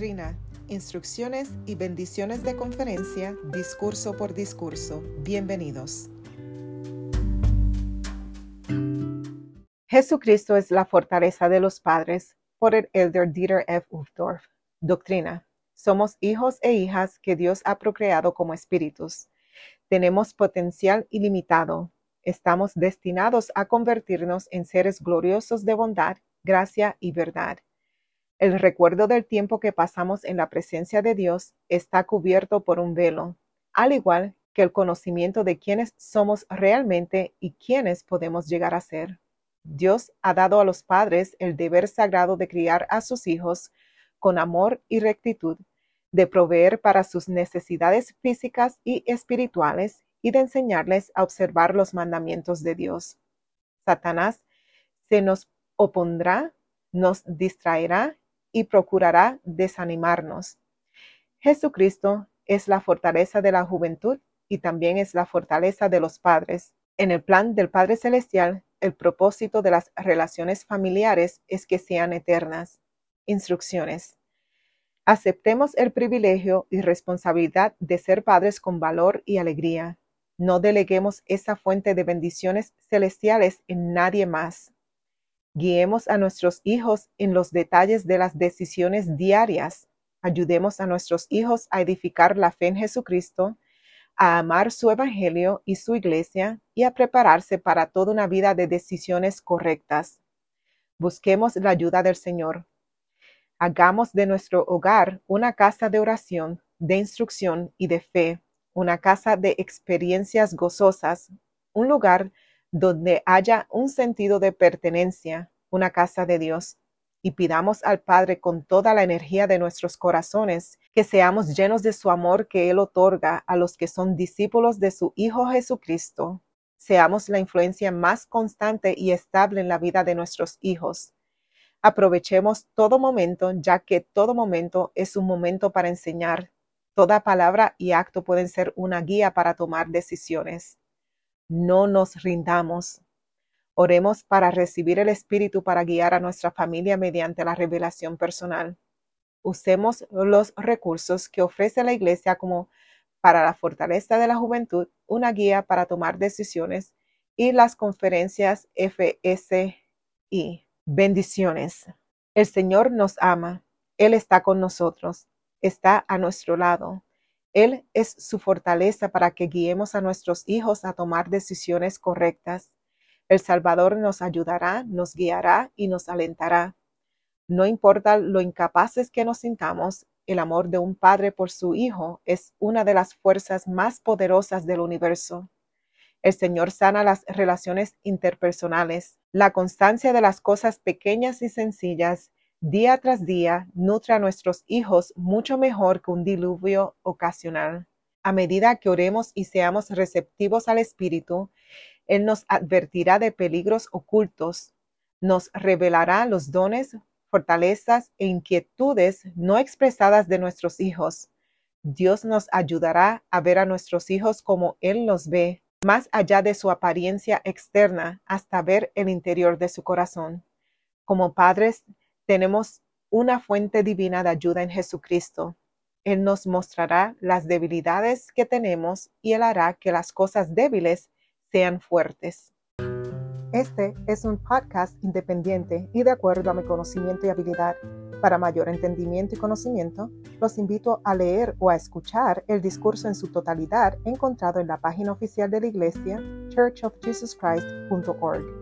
Doctrina, instrucciones y bendiciones de conferencia, discurso por discurso. Bienvenidos. Jesucristo es la fortaleza de los padres por el elder Dieter F. Uchtdorf. Doctrina. Somos hijos e hijas que Dios ha procreado como espíritus. Tenemos potencial ilimitado. Estamos destinados a convertirnos en seres gloriosos de bondad, gracia y verdad. El recuerdo del tiempo que pasamos en la presencia de Dios está cubierto por un velo, al igual que el conocimiento de quiénes somos realmente y quiénes podemos llegar a ser. Dios ha dado a los padres el deber sagrado de criar a sus hijos con amor y rectitud, de proveer para sus necesidades físicas y espirituales y de enseñarles a observar los mandamientos de Dios. Satanás se nos opondrá, nos distraerá y procurará desanimarnos. Jesucristo es la fortaleza de la juventud y también es la fortaleza de los padres. En el plan del Padre Celestial, el propósito de las relaciones familiares es que sean eternas. Instrucciones. Aceptemos el privilegio y responsabilidad de ser padres con valor y alegría. No deleguemos esa fuente de bendiciones celestiales en nadie más. Guiemos a nuestros hijos en los detalles de las decisiones diarias. Ayudemos a nuestros hijos a edificar la fe en Jesucristo, a amar su Evangelio y su iglesia y a prepararse para toda una vida de decisiones correctas. Busquemos la ayuda del Señor. Hagamos de nuestro hogar una casa de oración, de instrucción y de fe, una casa de experiencias gozosas, un lugar donde haya un sentido de pertenencia, una casa de Dios, y pidamos al Padre con toda la energía de nuestros corazones que seamos llenos de su amor que Él otorga a los que son discípulos de su Hijo Jesucristo. Seamos la influencia más constante y estable en la vida de nuestros hijos. Aprovechemos todo momento, ya que todo momento es un momento para enseñar. Toda palabra y acto pueden ser una guía para tomar decisiones no nos rindamos. Oremos para recibir el Espíritu para guiar a nuestra familia mediante la revelación personal. Usemos los recursos que ofrece la Iglesia como para la fortaleza de la juventud, una guía para tomar decisiones y las conferencias FSI. Bendiciones. El Señor nos ama. Él está con nosotros. Está a nuestro lado. Él es su fortaleza para que guiemos a nuestros hijos a tomar decisiones correctas. El Salvador nos ayudará, nos guiará y nos alentará. No importa lo incapaces que nos sintamos, el amor de un padre por su hijo es una de las fuerzas más poderosas del universo. El Señor sana las relaciones interpersonales. La constancia de las cosas pequeñas y sencillas día tras día nutre a nuestros hijos mucho mejor que un diluvio ocasional. A medida que oremos y seamos receptivos al Espíritu, Él nos advertirá de peligros ocultos, nos revelará los dones, fortalezas e inquietudes no expresadas de nuestros hijos. Dios nos ayudará a ver a nuestros hijos como Él los ve, más allá de su apariencia externa, hasta ver el interior de su corazón. Como padres, tenemos una fuente divina de ayuda en Jesucristo. Él nos mostrará las debilidades que tenemos y Él hará que las cosas débiles sean fuertes. Este es un podcast independiente y de acuerdo a mi conocimiento y habilidad. Para mayor entendimiento y conocimiento, los invito a leer o a escuchar el discurso en su totalidad encontrado en la página oficial de la iglesia churchofjesuschrist.org.